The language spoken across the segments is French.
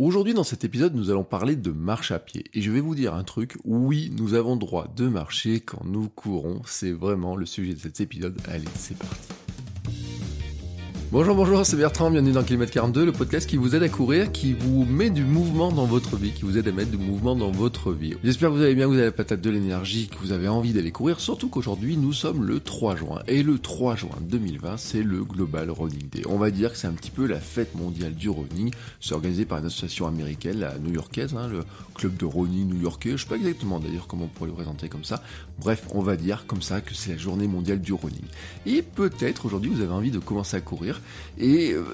Aujourd'hui, dans cet épisode, nous allons parler de marche à pied. Et je vais vous dire un truc, oui, nous avons droit de marcher quand nous courons. C'est vraiment le sujet de cet épisode. Allez, c'est parti. Bonjour, bonjour, c'est Bertrand, bienvenue dans Kilomètre 42, le podcast qui vous aide à courir, qui vous met du mouvement dans votre vie, qui vous aide à mettre du mouvement dans votre vie. J'espère que vous allez bien, que vous avez la patate de l'énergie, que vous avez envie d'aller courir, surtout qu'aujourd'hui nous sommes le 3 juin. Et le 3 juin 2020, c'est le Global Running Day. On va dire que c'est un petit peu la fête mondiale du running. C'est organisé par une association américaine, la new-yorkaise, hein, le club de running new-yorkais. Je sais pas exactement d'ailleurs comment on pourrait le présenter comme ça. Bref, on va dire comme ça que c'est la journée mondiale du running. Et peut-être aujourd'hui vous avez envie de commencer à courir et euh,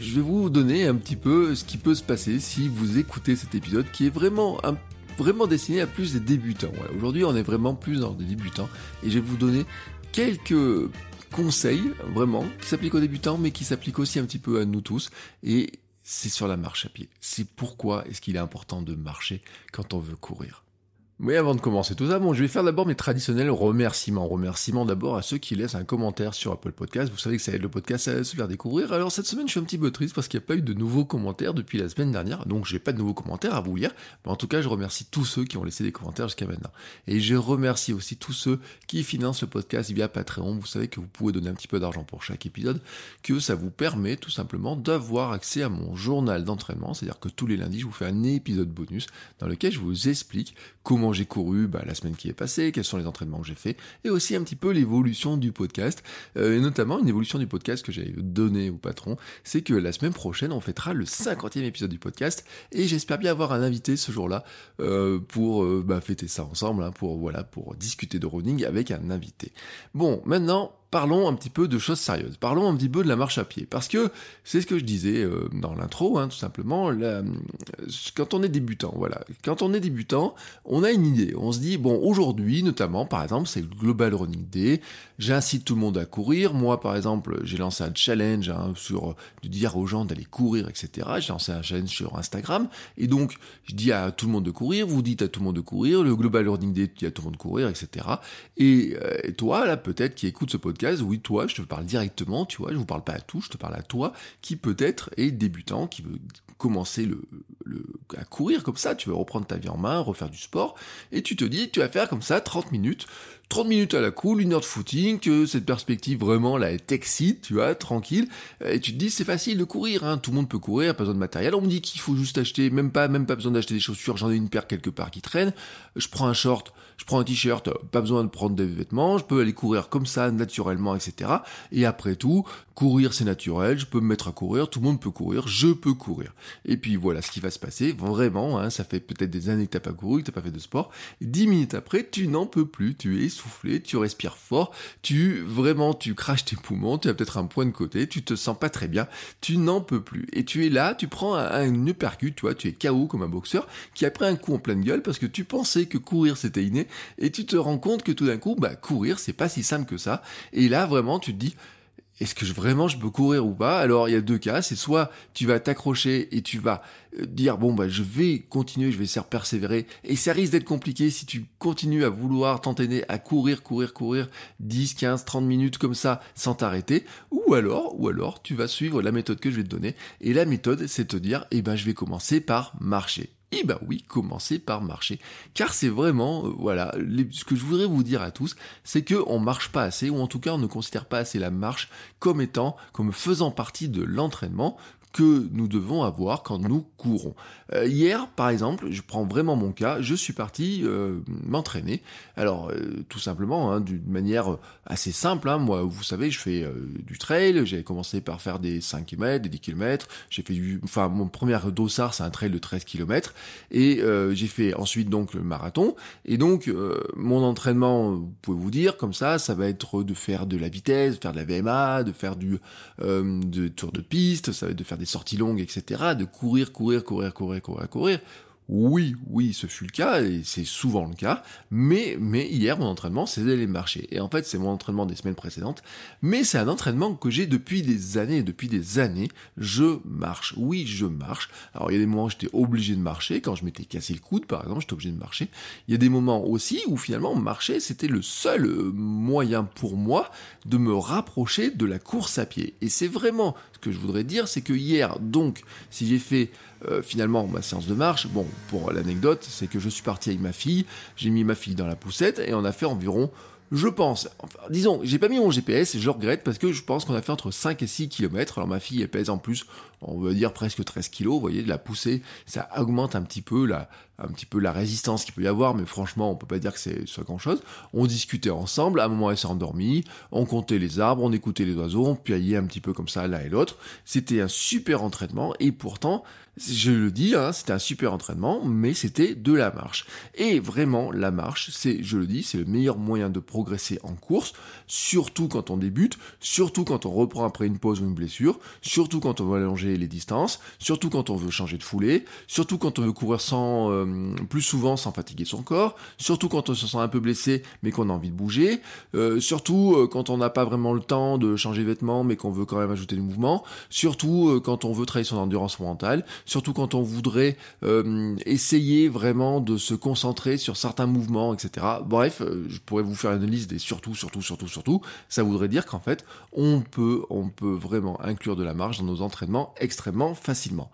je vais vous donner un petit peu ce qui peut se passer si vous écoutez cet épisode qui est vraiment vraiment destiné à plus des débutants. Aujourd'hui, on est vraiment plus dans des débutants et je vais vous donner quelques conseils vraiment qui s'appliquent aux débutants mais qui s'appliquent aussi un petit peu à nous tous et c'est sur la marche à pied. C'est pourquoi est-ce qu'il est important de marcher quand on veut courir? Oui, avant de commencer tout ça, bon, je vais faire d'abord mes traditionnels remerciements. Remerciements d'abord à ceux qui laissent un commentaire sur Apple Podcast. Vous savez que ça aide le podcast à se faire découvrir. Alors cette semaine, je suis un petit peu triste parce qu'il n'y a pas eu de nouveaux commentaires depuis la semaine dernière. Donc j'ai pas de nouveaux commentaires à vous lire. Mais en tout cas, je remercie tous ceux qui ont laissé des commentaires jusqu'à maintenant. Et je remercie aussi tous ceux qui financent le podcast via Patreon. Vous savez que vous pouvez donner un petit peu d'argent pour chaque épisode, que ça vous permet tout simplement d'avoir accès à mon journal d'entraînement. C'est-à-dire que tous les lundis, je vous fais un épisode bonus dans lequel je vous explique comment j'ai couru bah, la semaine qui est passée, quels sont les entraînements que j'ai fait, et aussi un petit peu l'évolution du podcast, euh, et notamment une évolution du podcast que j'ai donné au patron, c'est que la semaine prochaine, on fêtera le 50e épisode du podcast, et j'espère bien avoir un invité ce jour-là euh, pour euh, bah, fêter ça ensemble, hein, pour, voilà, pour discuter de running avec un invité. Bon, maintenant, parlons un petit peu de choses sérieuses. Parlons un petit peu de la marche à pied. Parce que c'est ce que je disais euh, dans l'intro, hein, tout simplement. quand on est débutant, voilà. Quand on est débutant, on a une idée. On se dit, bon, aujourd'hui, notamment, par exemple, c'est Global Running Day. J'incite tout le monde à courir. Moi, par exemple, j'ai lancé un challenge hein, sur de dire aux gens d'aller courir, etc. J'ai lancé un challenge sur Instagram. Et donc, je dis à tout le monde de courir. Vous dites à tout le monde de courir. Le Global Running Day dit à tout le monde de courir, etc. Et, euh, et toi, là, peut-être, qui écoute ce podcast, oui, toi, je te parle directement, tu vois, je vous parle pas à tout, je te parle à toi, qui peut-être est débutant, qui veut commencer le, à courir comme ça, tu veux reprendre ta vie en main, refaire du sport, et tu te dis, tu vas faire comme ça 30 minutes, 30 minutes à la cool, une heure de footing, que cette perspective vraiment là t'excite, tu vois, tranquille, et tu te dis c'est facile de courir, hein, tout le monde peut courir, pas besoin de matériel, on me dit qu'il faut juste acheter, même pas, même pas besoin d'acheter des chaussures, j'en ai une paire quelque part qui traîne, je prends un short, je prends un t-shirt, pas besoin de prendre des vêtements, je peux aller courir comme ça, naturellement, etc. Et après tout, courir c'est naturel, je peux me mettre à courir, tout le monde peut courir, je peux courir. Et puis voilà ce qui va se passer, vraiment, hein, ça fait peut-être des années que t'as pas couru, que t'as pas fait de sport, dix minutes après, tu n'en peux plus, tu es essoufflé, tu respires fort, tu, vraiment, tu craches tes poumons, tu as peut-être un point de côté, tu te sens pas très bien, tu n'en peux plus. Et tu es là, tu prends un, un uppercut, tu vois, tu es KO comme un boxeur, qui a pris un coup en pleine gueule parce que tu pensais que courir c'était inné, et tu te rends compte que tout d'un coup, bah, courir, c'est pas si simple que ça. Et là, vraiment, tu te dis, est-ce que je, vraiment je peux courir ou pas? Alors il y a deux cas, c'est soit tu vas t'accrocher et tu vas euh, dire bon bah je vais continuer, je vais de persévérer. Et ça risque d'être compliqué si tu continues à vouloir t'entraîner à courir, courir, courir 10, 15, 30 minutes comme ça sans t'arrêter. Ou alors ou alors tu vas suivre la méthode que je vais te donner. Et la méthode c'est te dire eh ben je vais commencer par marcher. Eh ben oui, commencez par marcher. Car c'est vraiment, euh, voilà, ce que je voudrais vous dire à tous, c'est que on marche pas assez, ou en tout cas on ne considère pas assez la marche comme étant, comme faisant partie de l'entraînement, que nous devons avoir quand nous courons. Euh, hier, par exemple, je prends vraiment mon cas, je suis parti euh, m'entraîner. Alors, euh, tout simplement, hein, d'une manière assez simple. Hein, moi, vous savez, je fais du trail. J'ai commencé par faire des 5 km, des 10 km. J'ai fait du, enfin, mon premier dossard, c'est un trail de 13 km. Et j'ai fait ensuite donc le marathon. Et donc, mon entraînement, vous pouvez vous dire, comme ça, ça va être de faire de la vitesse, de faire de la VMA, de faire du de tour de piste, ça va être de faire des des sorties longues, etc., de courir, courir, courir, courir, courir, courir. Oui, oui, ce fut le cas, et c'est souvent le cas, mais, mais hier, mon entraînement, c'est d'aller marcher. Et en fait, c'est mon entraînement des semaines précédentes, mais c'est un entraînement que j'ai depuis des années, depuis des années, je marche. Oui, je marche. Alors, il y a des moments où j'étais obligé de marcher, quand je m'étais cassé le coude, par exemple, j'étais obligé de marcher. Il y a des moments aussi où finalement, marcher, c'était le seul euh, moyen pour moi de me rapprocher de la course à pied. Et c'est vraiment ce que je voudrais dire, c'est que hier, donc, si j'ai fait euh, finalement ma séance de marche, bon, pour l'anecdote, c'est que je suis parti avec ma fille, j'ai mis ma fille dans la poussette et on a fait environ je pense, enfin, disons, j'ai pas mis mon GPS et je regrette parce que je pense qu'on a fait entre 5 et 6 km. Alors ma fille, elle pèse en plus, on va dire presque 13 kg. Vous voyez, de la poussée, ça augmente un petit peu la, un petit peu la résistance qu'il peut y avoir, mais franchement, on peut pas dire que c'est soit grand chose. On discutait ensemble, à un moment elle s'est endormie, on comptait les arbres, on écoutait les oiseaux, on piaillait un petit peu comme ça l'un et l'autre. C'était un super entraînement et pourtant, je le dis, hein, c'était un super entraînement, mais c'était de la marche. Et vraiment, la marche, c'est, je le dis, c'est le meilleur moyen de progresser en course, surtout quand on débute, surtout quand on reprend après une pause ou une blessure, surtout quand on veut allonger les distances, surtout quand on veut changer de foulée, surtout quand on veut courir sans, euh, plus souvent sans fatiguer son corps, surtout quand on se sent un peu blessé mais qu'on a envie de bouger, euh, surtout euh, quand on n'a pas vraiment le temps de changer de vêtements mais qu'on veut quand même ajouter du mouvement, surtout quand on veut travailler son endurance mentale, surtout quand on voudrait euh, essayer vraiment de se concentrer sur certains mouvements, etc. Bref, euh, je pourrais vous faire une liste des surtout, surtout, surtout, surtout. Ça voudrait dire qu'en fait, on peut, on peut vraiment inclure de la marge dans nos entraînements extrêmement facilement.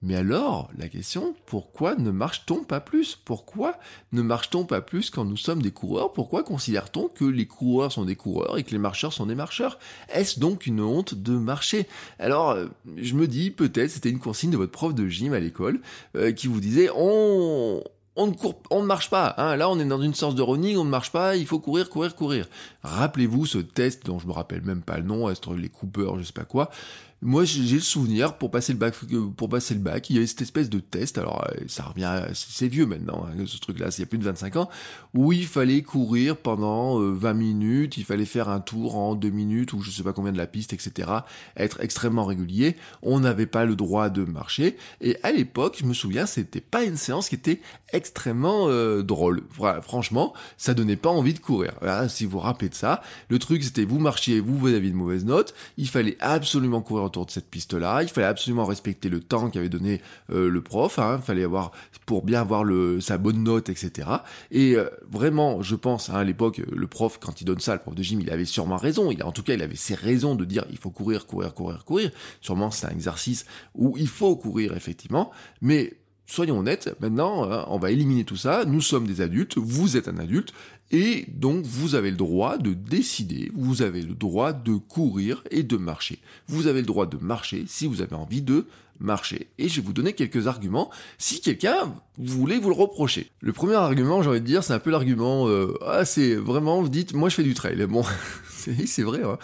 Mais alors, la question, pourquoi ne marche-t-on pas plus? Pourquoi ne marche-t-on pas plus quand nous sommes des coureurs? Pourquoi considère-t-on que les coureurs sont des coureurs et que les marcheurs sont des marcheurs? Est-ce donc une honte de marcher? Alors, euh, je me dis, peut-être c'était une consigne de votre prof de gym à l'école euh, qui vous disait, on, on ne court, on ne marche pas. Hein. Là, on est dans une sorte de running, on ne marche pas, il faut courir, courir, courir. Rappelez-vous ce test dont je me rappelle même pas le nom, être les coupeurs, je sais pas quoi. Moi, j'ai le souvenir pour passer le bac, pour passer le bac, il y avait cette espèce de test. Alors, euh, ça revient, c'est vieux maintenant, hein, ce truc-là, il y a plus de 25 ans, où il fallait courir pendant 20 euh, minutes, il fallait faire un tour en 2 minutes ou je sais pas combien de la piste, etc. Être extrêmement régulier. On n'avait pas le droit de marcher. Et à l'époque, je me souviens, c'était pas une séance qui était extrêmement euh, drôle. Franchement, ça donnait pas envie de courir. si vous vous rappelez de ça, le truc c'était vous marchiez, vous vous aviez de mauvaises notes, il fallait absolument courir autour de cette piste-là. Il fallait absolument respecter le temps qu'avait donné euh, le prof. Hein. Il fallait avoir pour bien avoir le, sa bonne note, etc. Et euh, vraiment, je pense hein, à l'époque, le prof quand il donne ça, le prof de gym, il avait sûrement raison. Il en tout cas, il avait ses raisons de dire il faut courir, courir, courir, courir. Sûrement, c'est un exercice où il faut courir effectivement, mais soyons honnêtes, maintenant, hein, on va éliminer tout ça. Nous sommes des adultes, vous êtes un adulte, et donc vous avez le droit de décider, vous avez le droit de courir et de marcher. Vous avez le droit de marcher si vous avez envie de marcher. Et je vais vous donner quelques arguments si quelqu'un voulait vous le reprocher. Le premier argument, j'ai envie de dire, c'est un peu l'argument, euh, ah c'est vraiment, vous dites, moi je fais du trail. Bon, c'est vrai. Hein.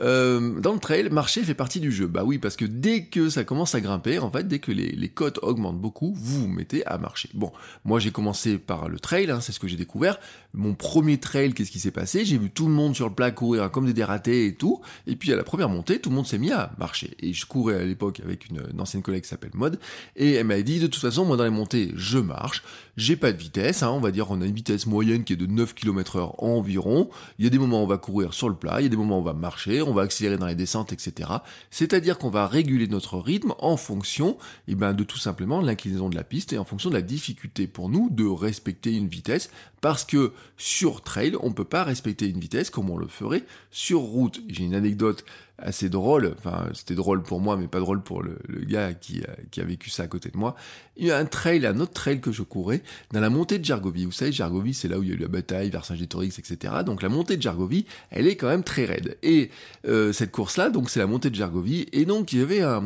Euh, dans le trail, marcher fait partie du jeu. Bah oui, parce que dès que ça commence à grimper, en fait, dès que les, les cotes augmentent beaucoup, vous vous mettez à marcher. Bon, moi j'ai commencé par le trail, hein, c'est ce que j'ai découvert. Mon premier trail, qu'est-ce qui s'est passé? J'ai vu tout le monde sur le plat courir comme des dératés et tout. Et puis à la première montée, tout le monde s'est mis à marcher. Et je courais à l'époque avec une, ancienne collègue qui s'appelle Mode. Et elle m'a dit, de toute façon, moi dans les montées, je marche. J'ai pas de vitesse, hein, on va dire on a une vitesse moyenne qui est de 9 km heure environ. Il y a des moments où on va courir sur le plat, il y a des moments où on va marcher, on va accélérer dans les descentes, etc. C'est-à-dire qu'on va réguler notre rythme en fonction eh ben, de tout simplement l'inclinaison de la piste et en fonction de la difficulté pour nous de respecter une vitesse parce que sur trail, on ne peut pas respecter une vitesse comme on le ferait sur route. J'ai une anecdote assez drôle, enfin c'était drôle pour moi mais pas drôle pour le, gars qui a, qui a, vécu ça à côté de moi. Il y a un trail, un autre trail que je courais dans la montée de Jargovie. Vous savez, Jargovie c'est là où il y a eu la bataille vers Saint-Gétorix, etc. Donc la montée de Jargovie, elle est quand même très raide. Et euh, cette course-là, donc c'est la montée de Jargovie. Et donc il y avait un,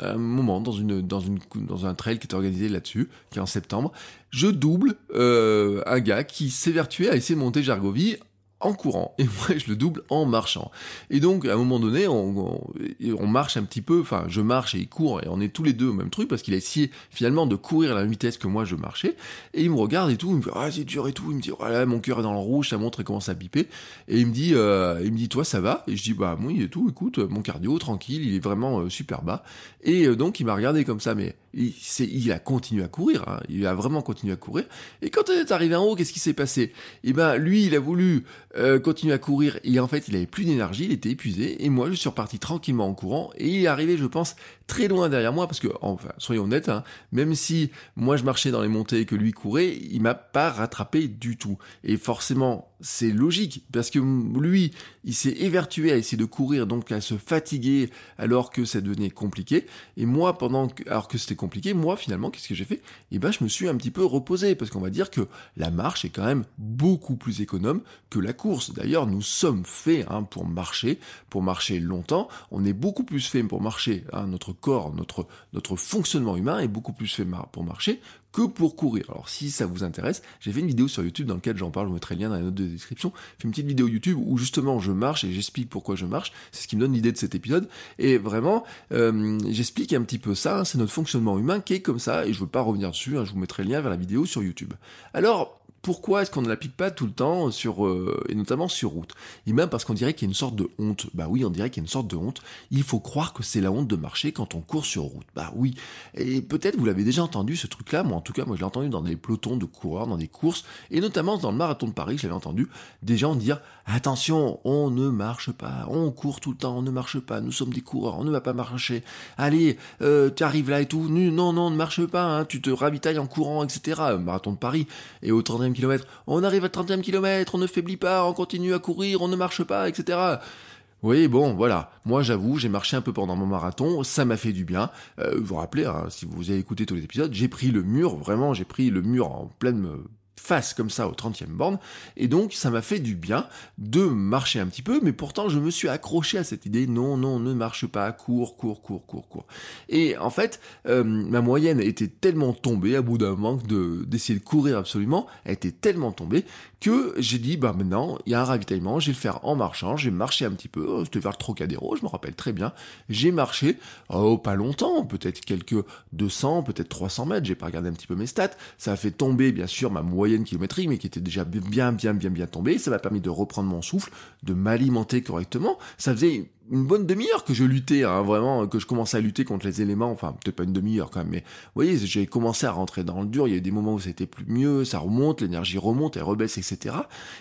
un moment dans, une, dans, une, dans un trail qui était organisé là-dessus, qui est en septembre, je double euh, un gars qui s'évertuait à essayer de monter Jargovie en courant. Et moi je le double en marchant. Et donc à un moment donné, on, on, marche un petit peu, enfin je marche et il court et on est tous les deux au même truc parce qu'il a essayé finalement de courir à la vitesse que moi je marchais. Et il me regarde et tout, il me dit ah c'est dur et tout, il me dit voilà mon cœur est dans le rouge, ça montre et commence à piper et il me dit euh, il me dit toi ça va? Et je dis bah oui et tout, écoute mon cardio tranquille, il est vraiment euh, super bas. Et euh, donc il m'a regardé comme ça. Mais il, il a continué à courir, hein. il a vraiment continué à courir. Et quand il est arrivé en haut, qu'est-ce qui s'est passé? Eh ben, lui, il a voulu euh, continuer à courir et en fait, il avait plus d'énergie, il était épuisé. Et moi, je suis reparti tranquillement en courant et il est arrivé, je pense, très loin derrière moi parce que, enfin, soyons honnêtes, hein, même si moi je marchais dans les montées et que lui courait, il m'a pas rattrapé du tout. Et forcément, c'est logique parce que lui, il s'est évertué à essayer de courir, donc à se fatiguer alors que ça devenait compliqué. Et moi, pendant que, alors que c'était compliqué, moi finalement, qu'est-ce que j'ai fait? Eh ben, je me suis un petit peu reposé parce qu'on va dire que la marche est quand même beaucoup plus économe que la course. D'ailleurs, nous sommes faits hein, pour marcher, pour marcher longtemps. On est beaucoup plus fait pour marcher. Hein, notre corps, notre notre fonctionnement humain est beaucoup plus fait pour marcher que pour courir. Alors si ça vous intéresse, j'ai fait une vidéo sur YouTube dans laquelle j'en parle, je vous mettrai le lien dans la note de description. J'ai fait une petite vidéo YouTube où justement je marche et j'explique pourquoi je marche. C'est ce qui me donne l'idée de cet épisode. Et vraiment, euh, j'explique un petit peu ça. C'est notre fonctionnement humain qui est comme ça. Et je veux pas revenir dessus. Hein. je vous mettrai le lien vers la vidéo sur YouTube. Alors, pourquoi est-ce qu'on ne l'applique pas tout le temps sur euh, et notamment sur route? Et même parce qu'on dirait qu'il y a une sorte de honte. Bah oui, on dirait qu'il y a une sorte de honte. Il faut croire que c'est la honte de marcher quand on court sur route. Bah oui. Et peut-être vous l'avez déjà entendu ce truc-là. Moi, en tout cas, moi je l'ai entendu dans des pelotons de coureurs, dans des courses, et notamment dans le marathon de Paris, je l'avais entendu des gens dire attention, on ne marche pas, on court tout le temps, on ne marche pas. Nous sommes des coureurs, on ne va pas marcher. Allez, euh, tu arrives là et tout. Non, non, ne marche pas. Hein, tu te ravitailles en courant, etc. Marathon de Paris et au 30 on arrive à 30e kilomètre, on ne faiblit pas, on continue à courir, on ne marche pas, etc. Oui, bon, voilà. Moi, j'avoue, j'ai marché un peu pendant mon marathon, ça m'a fait du bien. Euh, vous vous rappelez, hein, si vous avez écouté tous les épisodes, j'ai pris le mur, vraiment, j'ai pris le mur en pleine face comme ça au 30e borne. Et donc, ça m'a fait du bien de marcher un petit peu, mais pourtant, je me suis accroché à cette idée, non, non, ne marche pas, cours, cours, cours, cours, cours. Et en fait, euh, ma moyenne était tellement tombée, à bout d'un moment d'essayer de courir absolument, elle était tellement tombée que j'ai dit, bah maintenant, il y a un ravitaillement, je vais le faire en marchant, j'ai marché un petit peu, c'était vers le Trocadéro, je me rappelle très bien, j'ai marché, oh, pas longtemps, peut-être quelques 200, peut-être 300 mètres, j'ai pas regardé un petit peu mes stats, ça a fait tomber, bien sûr, ma moyenne kilométrique, mais qui était déjà bien, bien, bien, bien tombée, ça m'a permis de reprendre mon souffle, de m'alimenter correctement, ça faisait une bonne demi-heure que je luttais, hein, vraiment, que je commençais à lutter contre les éléments, enfin peut-être pas une demi-heure quand même, mais vous voyez, j'ai commencé à rentrer dans le dur, il y a eu des moments où c'était plus mieux, ça remonte, l'énergie remonte, elle rebaisse, etc.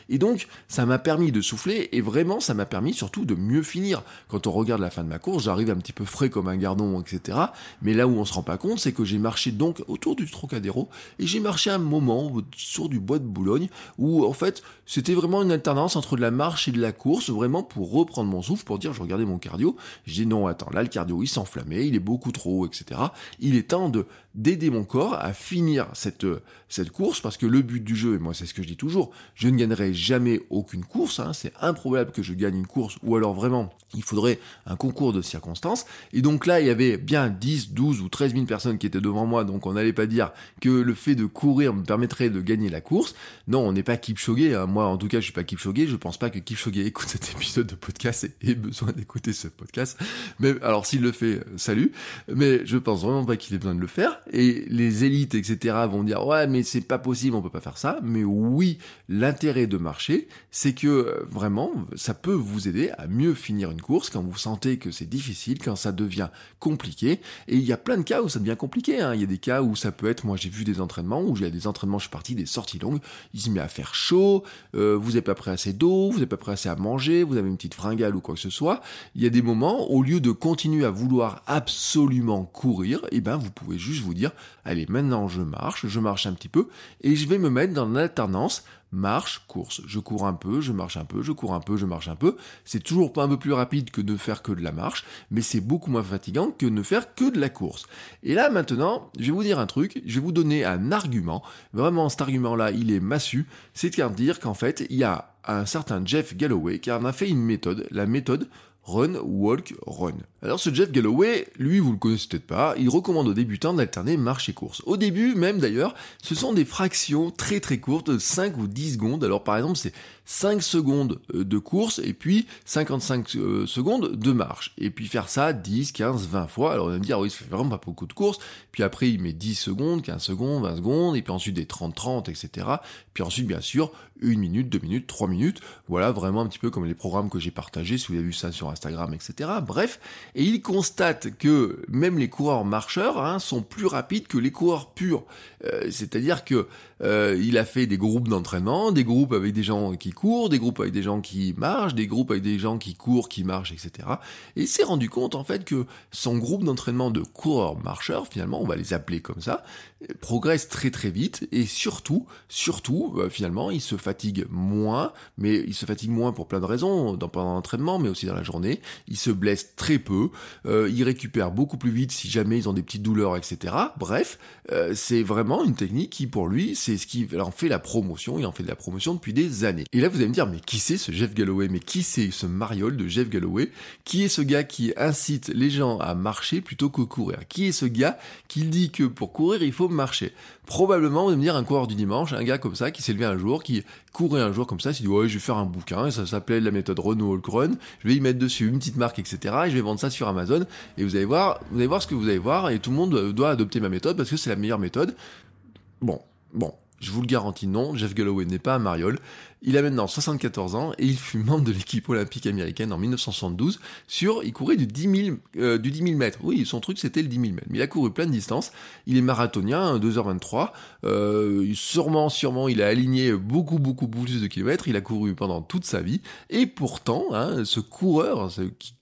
Et donc, ça m'a permis de souffler, et vraiment, ça m'a permis surtout de mieux finir. Quand on regarde la fin de ma course, j'arrive un petit peu frais comme un gardon, etc. Mais là où on se rend pas compte, c'est que j'ai marché donc autour du Trocadéro, et j'ai marché un moment sur du bois de Boulogne, où en fait, c'était vraiment une alternance entre de la marche et de la course, vraiment pour reprendre mon souffle, pour dire, je mon cardio. Je dis non, attends, là le cardio il s'enflammait, il est beaucoup trop haut, etc. Il est temps de d'aider mon corps à finir cette, cette course parce que le but du jeu, et moi c'est ce que je dis toujours, je ne gagnerai jamais aucune course, hein, c'est improbable que je gagne une course ou alors vraiment il faudrait un concours de circonstances. Et donc là il y avait bien 10, 12 ou 13 000 personnes qui étaient devant moi, donc on n'allait pas dire que le fait de courir me permettrait de gagner la course. Non, on n'est pas Kipchoge, hein. moi en tout cas je suis pas Kipchoge, je pense pas que Kipchoge écoute cet épisode de podcast et ait besoin d'écouter ce podcast. Mais alors s'il le fait, salut. Mais je pense vraiment pas qu'il ait besoin de le faire. Et les élites, etc. vont dire ouais, mais c'est pas possible, on peut pas faire ça. Mais oui, l'intérêt de marcher, c'est que euh, vraiment, ça peut vous aider à mieux finir une course quand vous sentez que c'est difficile, quand ça devient compliqué. Et il y a plein de cas où ça devient compliqué. Hein. Il y a des cas où ça peut être, moi j'ai vu des entraînements où j'ai des entraînements, je suis parti des sorties longues. Il se met à faire chaud, euh, vous n'êtes pas prêt assez d'eau, vous n'êtes pas prêt assez à manger, vous avez une petite fringale ou quoi que ce soit il y a des moments, au lieu de continuer à vouloir absolument courir, eh ben, vous pouvez juste vous dire, allez, maintenant je marche, je marche un petit peu, et je vais me mettre dans l'alternance marche, course. Je cours un peu, je marche un peu, je cours un peu, je marche un peu. C'est toujours pas un peu plus rapide que de faire que de la marche, mais c'est beaucoup moins fatigant que de ne faire que de la course. Et là, maintenant, je vais vous dire un truc, je vais vous donner un argument. Vraiment, cet argument-là, il est massu. C'est à dire qu'en fait, il y a un certain Jeff Galloway qui en a fait une méthode, la méthode Run, walk, run. Alors ce Jeff Galloway, lui vous le connaissez peut-être pas, il recommande aux débutants d'alterner marche et course. Au début même d'ailleurs, ce sont des fractions très très courtes, de 5 ou 10 secondes. Alors par exemple c'est 5 secondes euh, de course et puis 55 euh, secondes de marche. Et puis faire ça 10, 15, 20 fois. Alors on va me dire oui ça fait vraiment pas beaucoup de course. Puis après il met 10 secondes, 15 secondes, 20 secondes, et puis ensuite des 30-30, etc. Puis ensuite bien sûr une minute, deux minutes, trois minutes. Voilà vraiment un petit peu comme les programmes que j'ai partagés, si vous avez vu ça sur Instagram, etc. Bref, et il constate que même les coureurs marcheurs hein, sont plus rapides que les coureurs purs. Euh, c'est-à-dire que euh, il a fait des groupes d'entraînement, des groupes avec des gens qui courent, des groupes avec des gens qui marchent, des groupes avec des gens qui courent, qui marchent, etc. Et il s'est rendu compte en fait que son groupe d'entraînement de coureurs marcheurs, finalement, on va les appeler comme ça, progresse très très vite et surtout, surtout, euh, finalement, il se fatigue moins, mais il se fatigue moins pour plein de raisons, dans, pendant l'entraînement, mais aussi dans la journée. Il se blesse très peu, euh, il récupère beaucoup plus vite si jamais ils ont des petites douleurs, etc. Bref, c'est vraiment une technique qui pour lui, c'est ce qui en fait la promotion, il en fait de la promotion depuis des années. Là, vous allez me dire, mais qui c'est ce Jeff Galloway? Mais qui c'est ce mariole de Jeff Galloway? Qui est ce gars qui incite les gens à marcher plutôt que courir? Qui est ce gars qui dit que pour courir, il faut marcher? Probablement, vous allez me dire, un coureur du dimanche, un gars comme ça, qui s'est levé un jour, qui courait un jour comme ça, s'est dit, ouais, je vais faire un bouquin, ça s'appelait la méthode Renault Run, je vais y mettre dessus une petite marque, etc., et je vais vendre ça sur Amazon, et vous allez voir, vous allez voir ce que vous allez voir, et tout le monde doit adopter ma méthode, parce que c'est la meilleure méthode. Bon, bon, je vous le garantis, non, Jeff Galloway n'est pas un mariole. Il a maintenant 74 ans et il fut membre de l'équipe olympique américaine en 1972 sur, il courait du 10 000, euh, du 10 000 mètres. Oui, son truc c'était le 10 000 mètres. Mais il a couru plein de distances. Il est marathonien, 2h23. Euh, sûrement, sûrement, il a aligné beaucoup, beaucoup plus de kilomètres. Il a couru pendant toute sa vie. Et pourtant, hein, ce coureur,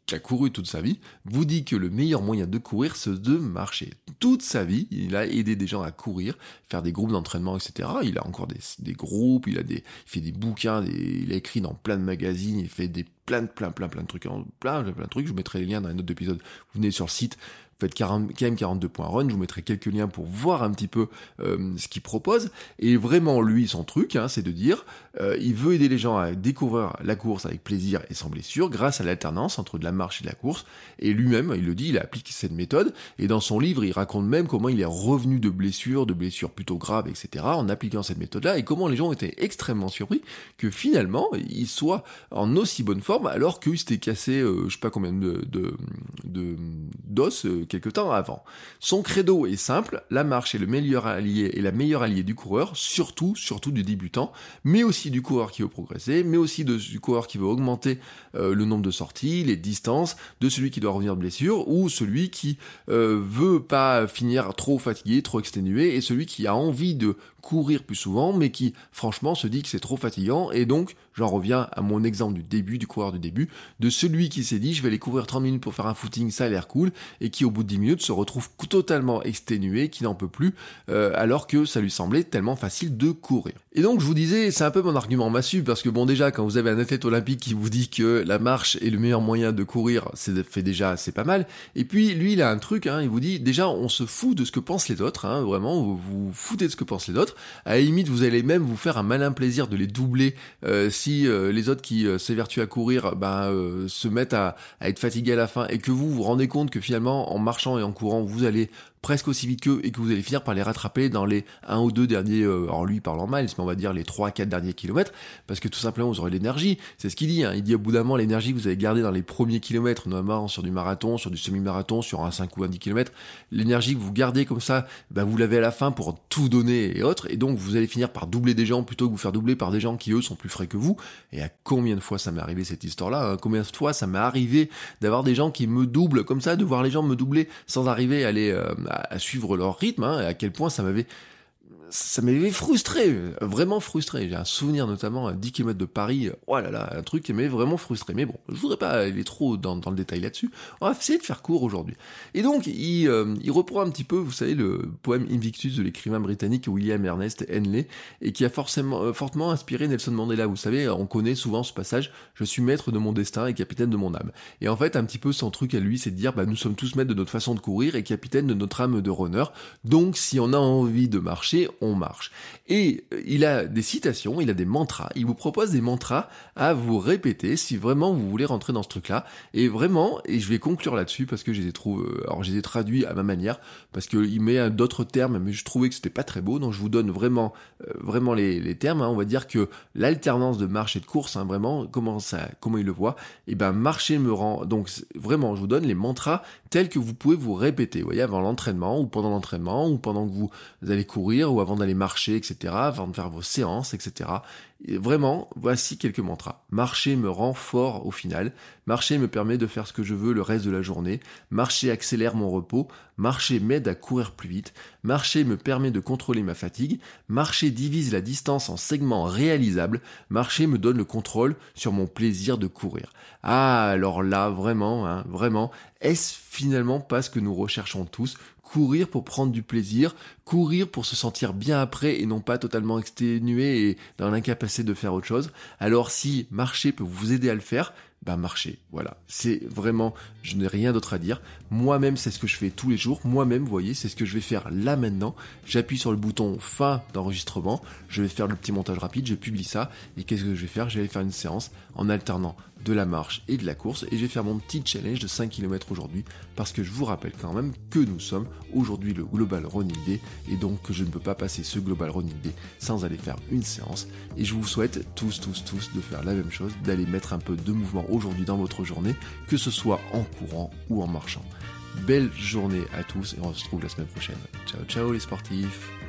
qui a couru toute sa vie, vous dit que le meilleur moyen de courir, c'est de marcher. Toute sa vie, il a aidé des gens à courir, faire des groupes d'entraînement, etc. Il a encore des, groupes, il a des, il fait des il a écrit dans plein de magazines, il fait des plein, plein, plein, plein de trucs, plein, plein de trucs. Je mettrai les liens dans un autre épisode. Vous venez sur le site, faites km42.run, je vous mettrai quelques liens pour voir un petit peu euh, ce qu'il propose. Et vraiment, lui, son truc, hein, c'est de dire, euh, il veut aider les gens à découvrir la course avec plaisir et sans blessure, grâce à l'alternance entre de la marche et de la course. Et lui-même, il le dit, il applique cette méthode. Et dans son livre, il raconte même comment il est revenu de blessures, de blessures plutôt graves, etc., en appliquant cette méthode-là, et comment les gens étaient extrêmement surpris que finalement, il soit en aussi bonne forme, alors qu'il s'était cassé, euh, je sais pas combien de d'os de, quelque temps avant. Son credo est simple, la marche est le meilleur allié et la meilleure alliée du coureur, surtout, surtout du débutant, mais aussi du coureur qui veut progresser, mais aussi du coureur qui veut augmenter euh, le nombre de sorties, les distances, de celui qui doit revenir de blessure, ou celui qui euh, veut pas finir trop fatigué, trop exténué, et celui qui a envie de courir plus souvent, mais qui franchement se dit que c'est trop fatigant, et donc j'en reviens à mon exemple du début, du coureur du début, de celui qui s'est dit je vais aller courir 30 minutes pour faire un footing, ça a l'air cool, et qui au bout de 10 minutes se retrouve totalement exténué, qui n'en peut plus, euh, alors que ça lui semblait tellement facile de courir. Et donc je vous disais, c'est un peu mon argument massu, parce que bon déjà quand vous avez un athlète olympique qui vous dit que la marche est le meilleur moyen de courir, c'est déjà c'est pas mal, et puis lui il a un truc, hein, il vous dit déjà on se fout de ce que pensent les autres, hein, vraiment vous vous foutez de ce que pensent les autres, à la limite vous allez même vous faire un malin plaisir de les doubler euh, si euh, les autres qui s'évertuent à courir ben, se mettent à, à être fatigués à la fin et que vous vous rendez compte que finalement en marchant et en courant vous allez presque aussi vite qu'eux et que vous allez finir par les rattraper dans les 1 ou 2 derniers, euh, en lui parlant mal, mais on va dire les 3-4 derniers kilomètres, parce que tout simplement vous aurez l'énergie, c'est ce qu'il dit, hein. il dit au bout d'un moment l'énergie que vous avez gardée dans les premiers kilomètres, notamment sur du marathon, sur du semi-marathon, sur un 5 ou un 10 km, l'énergie que vous gardez comme ça, bah, vous l'avez à la fin pour tout donner et autres, et donc vous allez finir par doubler des gens plutôt que vous faire doubler par des gens qui eux sont plus frais que vous, et à combien de fois ça m'est arrivé cette histoire-là, hein? combien de fois ça m'est arrivé d'avoir des gens qui me doublent comme ça, de voir les gens me doubler sans arriver à les, euh, à, suivre leur rythme, hein, et à quel point ça m'avait ça m'avait frustré, vraiment frustré. J'ai un souvenir notamment à 10 km de Paris, oh là là, un truc qui m'avait vraiment frustré. Mais bon, je voudrais pas aller trop dans, le détail là-dessus. On va essayer de faire court aujourd'hui. Et donc, il, euh, il, reprend un petit peu, vous savez, le poème Invictus de l'écrivain britannique William Ernest Henley, et qui a forcément, euh, fortement inspiré Nelson Mandela. Vous savez, on connaît souvent ce passage, je suis maître de mon destin et capitaine de mon âme. Et en fait, un petit peu son truc à lui, c'est de dire, bah, nous sommes tous maîtres de notre façon de courir et capitaine de notre âme de runner. Donc, si on a envie de marcher, marcher, on marche. Et euh, il a des citations, il a des mantras, il vous propose des mantras à vous répéter si vraiment vous voulez rentrer dans ce truc-là. Et vraiment, et je vais conclure là-dessus parce que je les euh, alors je les ai traduits à ma manière, parce qu'il met d'autres termes, mais je trouvais que c'était pas très beau, donc je vous donne vraiment, euh, vraiment les, termes. Hein. On va dire que l'alternance de marche et de course, hein, vraiment, comment ça, comment il le voit, et eh ben marcher me rend, donc vraiment, je vous donne les mantras tels que vous pouvez vous répéter, vous voyez, avant l'entraînement, ou pendant l'entraînement, ou pendant que vous allez courir, ou avant d'aller marcher, etc., avant de faire vos séances, etc vraiment, voici quelques mantras. Marcher me rend fort au final. Marcher me permet de faire ce que je veux le reste de la journée. Marcher accélère mon repos. Marcher m'aide à courir plus vite. Marcher me permet de contrôler ma fatigue. Marcher divise la distance en segments réalisables. Marcher me donne le contrôle sur mon plaisir de courir. Ah, alors là, vraiment, hein, vraiment, est-ce finalement pas ce que nous recherchons tous courir pour prendre du plaisir, courir pour se sentir bien après et non pas totalement exténué et dans l'incapacité de faire autre chose. Alors si marcher peut vous aider à le faire, bah marcher. Voilà. C'est vraiment, je n'ai rien d'autre à dire. Moi-même, c'est ce que je fais tous les jours. Moi-même, vous voyez, c'est ce que je vais faire là maintenant. J'appuie sur le bouton fin d'enregistrement. Je vais faire le petit montage rapide. Je publie ça. Et qu'est-ce que je vais faire? Je vais faire une séance en alternant de la marche et de la course. Et je vais faire mon petit challenge de 5 km aujourd'hui. Parce que je vous rappelle quand même que nous sommes aujourd'hui le Global Running Day. Et donc que je ne peux pas passer ce Global Running Day sans aller faire une séance. Et je vous souhaite tous, tous, tous de faire la même chose. D'aller mettre un peu de mouvement aujourd'hui dans votre journée. Que ce soit en courant ou en marchant. Belle journée à tous et on se retrouve la semaine prochaine. Ciao ciao les sportifs